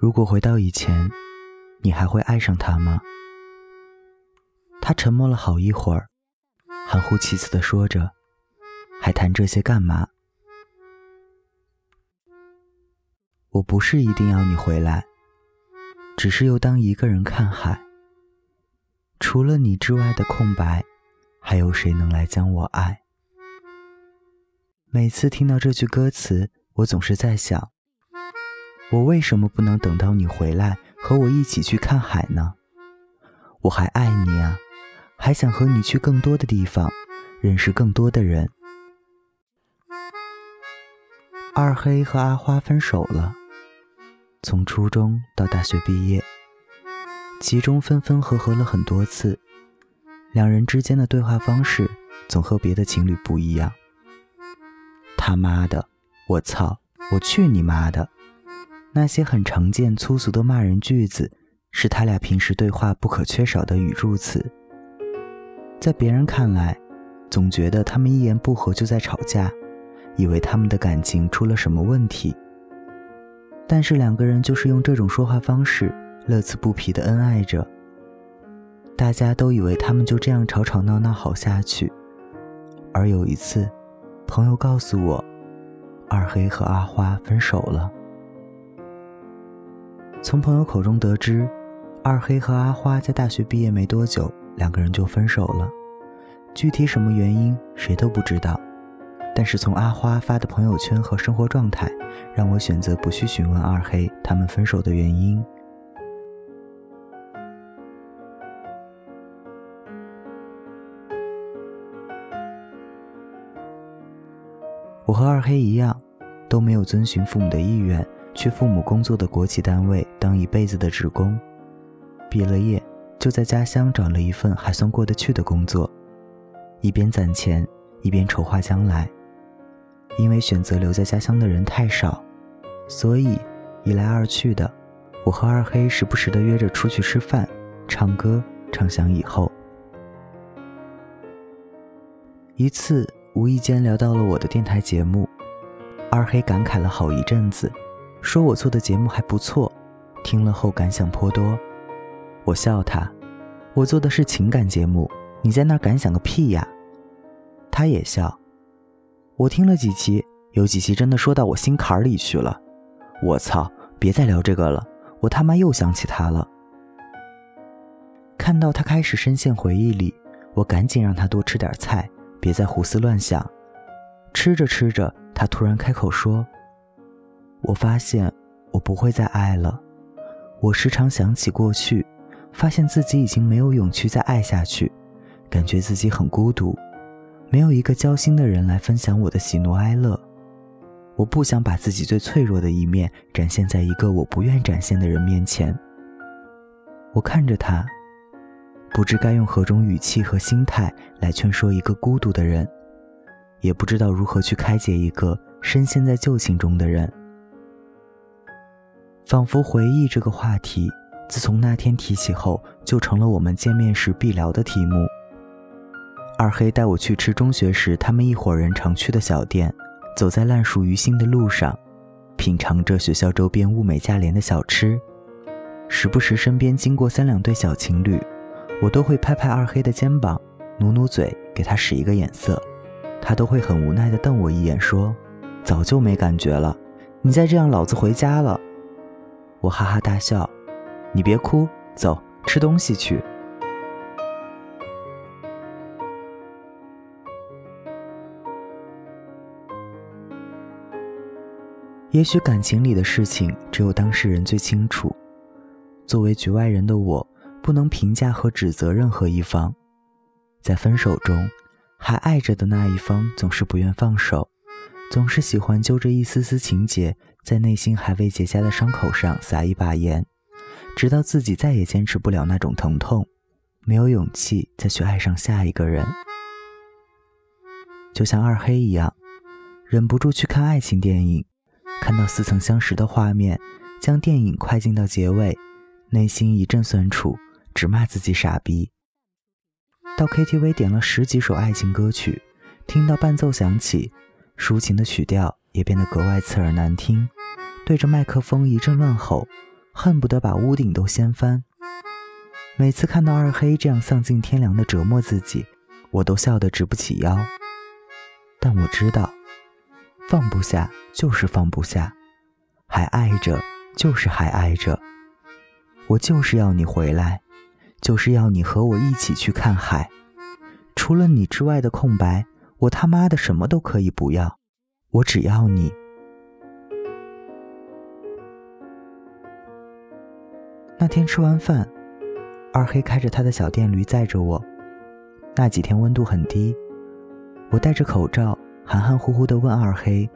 如果回到以前，你还会爱上他吗？他沉默了好一会儿，含糊其辞的说着：“还谈这些干嘛？我不是一定要你回来，只是又当一个人看海。除了你之外的空白，还有谁能来将我爱？”每次听到这句歌词，我总是在想：我为什么不能等到你回来和我一起去看海呢？我还爱你啊，还想和你去更多的地方，认识更多的人。二黑和阿花分手了，从初中到大学毕业，其中分分合合了很多次，两人之间的对话方式总和别的情侣不一样。他妈的！我操！我去你妈的！那些很常见粗俗的骂人句子，是他俩平时对话不可缺少的语助词。在别人看来，总觉得他们一言不合就在吵架，以为他们的感情出了什么问题。但是两个人就是用这种说话方式，乐此不疲的恩爱着。大家都以为他们就这样吵吵闹闹好下去，而有一次。朋友告诉我，二黑和阿花分手了。从朋友口中得知，二黑和阿花在大学毕业没多久，两个人就分手了。具体什么原因，谁都不知道。但是从阿花发的朋友圈和生活状态，让我选择不去询问二黑他们分手的原因。我和二黑一样，都没有遵循父母的意愿去父母工作的国企单位当一辈子的职工。毕了业，就在家乡找了一份还算过得去的工作，一边攒钱，一边筹划将来。因为选择留在家乡的人太少，所以一来二去的，我和二黑时不时的约着出去吃饭、唱歌，畅想以后。一次。无意间聊到了我的电台节目，二黑感慨了好一阵子，说我做的节目还不错，听了后感想颇多。我笑他，我做的是情感节目，你在那儿感想个屁呀！他也笑，我听了几期，有几期真的说到我心坎里去了。我操，别再聊这个了，我他妈又想起他了。看到他开始深陷回忆里，我赶紧让他多吃点菜。别再胡思乱想。吃着吃着，他突然开口说：“我发现我不会再爱了。我时常想起过去，发现自己已经没有勇气再爱下去，感觉自己很孤独，没有一个交心的人来分享我的喜怒哀乐。我不想把自己最脆弱的一面展现在一个我不愿展现的人面前。”我看着他。不知该用何种语气和心态来劝说一个孤独的人，也不知道如何去开解一个深陷在旧情中的人。仿佛回忆这个话题，自从那天提起后，就成了我们见面时必聊的题目。二黑带我去吃中学时他们一伙人常去的小店，走在烂熟于心的路上，品尝着学校周边物美价廉的小吃，时不时身边经过三两对小情侣。我都会拍拍二黑的肩膀，努努嘴，给他使一个眼色，他都会很无奈地瞪我一眼，说：“早就没感觉了，你再这样，老子回家了。”我哈哈大笑：“你别哭，走，吃东西去。”也许感情里的事情只有当事人最清楚，作为局外人的我。不能评价和指责任何一方，在分手中，还爱着的那一方总是不愿放手，总是喜欢揪着一丝丝情结，在内心还未结痂的伤口上撒一把盐，直到自己再也坚持不了那种疼痛，没有勇气再去爱上下一个人。就像二黑一样，忍不住去看爱情电影，看到似曾相识的画面，将电影快进到结尾，内心一阵酸楚。只骂自己傻逼。到 KTV 点了十几首爱情歌曲，听到伴奏响起，抒情的曲调也变得格外刺耳难听。对着麦克风一阵乱吼，恨不得把屋顶都掀翻。每次看到二黑这样丧尽天良的折磨自己，我都笑得直不起腰。但我知道，放不下就是放不下，还爱着就是还爱着。我就是要你回来，就是要你和我一起去看海。除了你之外的空白，我他妈的什么都可以不要，我只要你。那天吃完饭，二黑开着他的小电驴载着我。那几天温度很低，我戴着口罩，含含糊糊地问二黑：“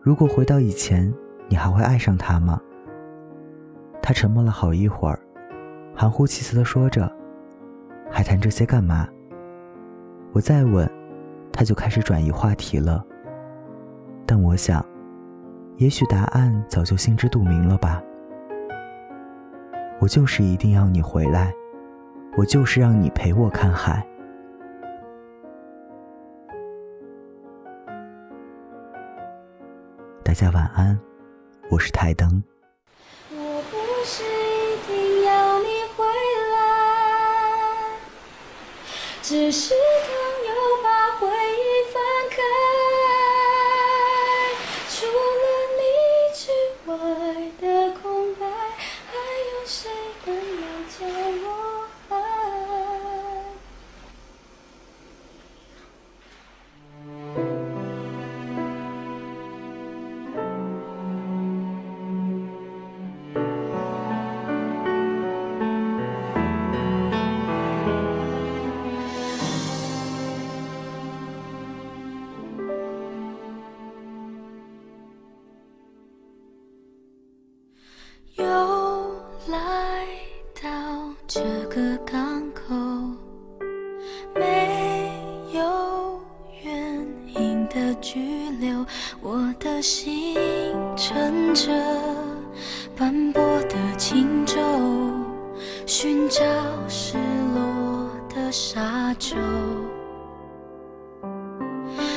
如果回到以前，你还会爱上他吗？”他沉默了好一会儿，含糊其辞地说着：“还谈这些干嘛？”我再问，他就开始转移话题了。但我想，也许答案早就心知肚明了吧。我就是一定要你回来，我就是让你陪我看海。大家晚安，我是台灯。我不是一定要你回来，只是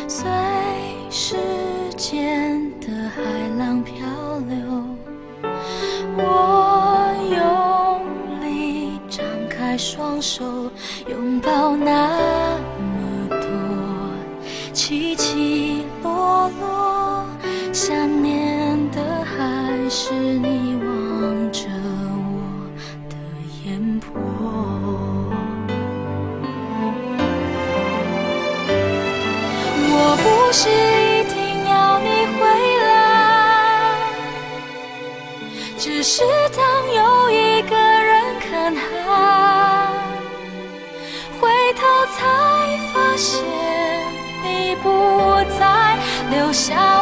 随时间的海浪漂流，我用力张开。双手拥抱那么多起起落落，想念的还是你我是一定要你回来，只是当有一个人看海。回头才发现你不在，留下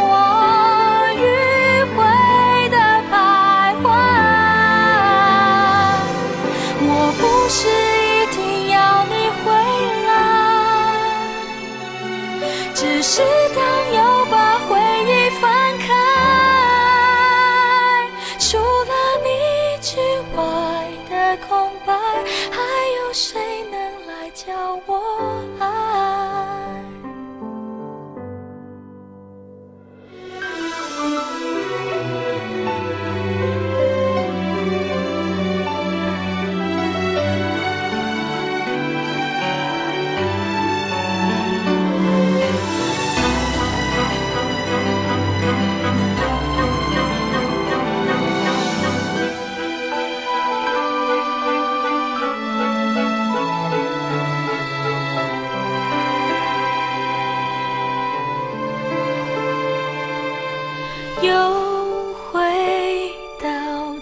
叫我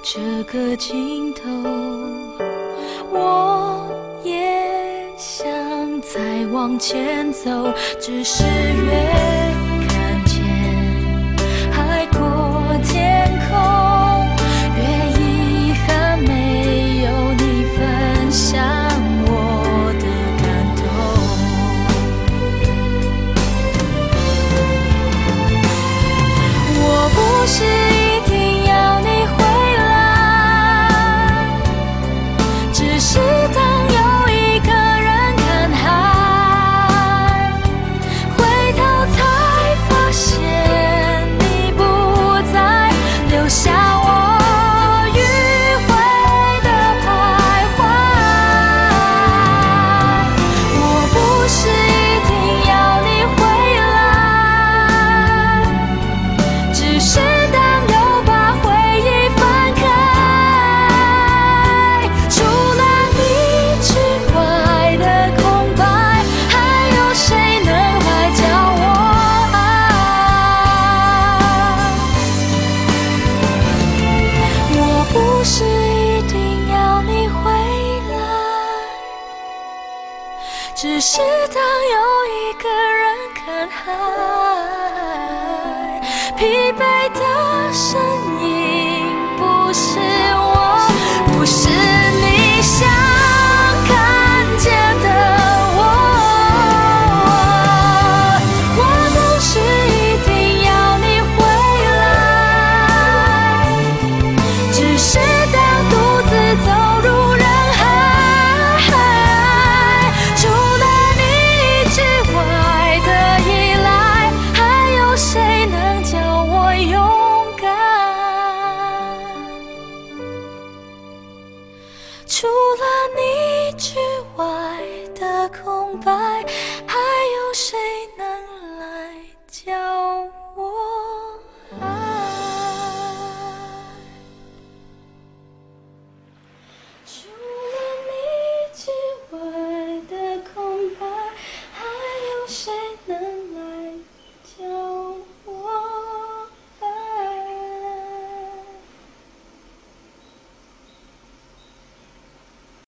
这个尽头，我也想再往前走，只是越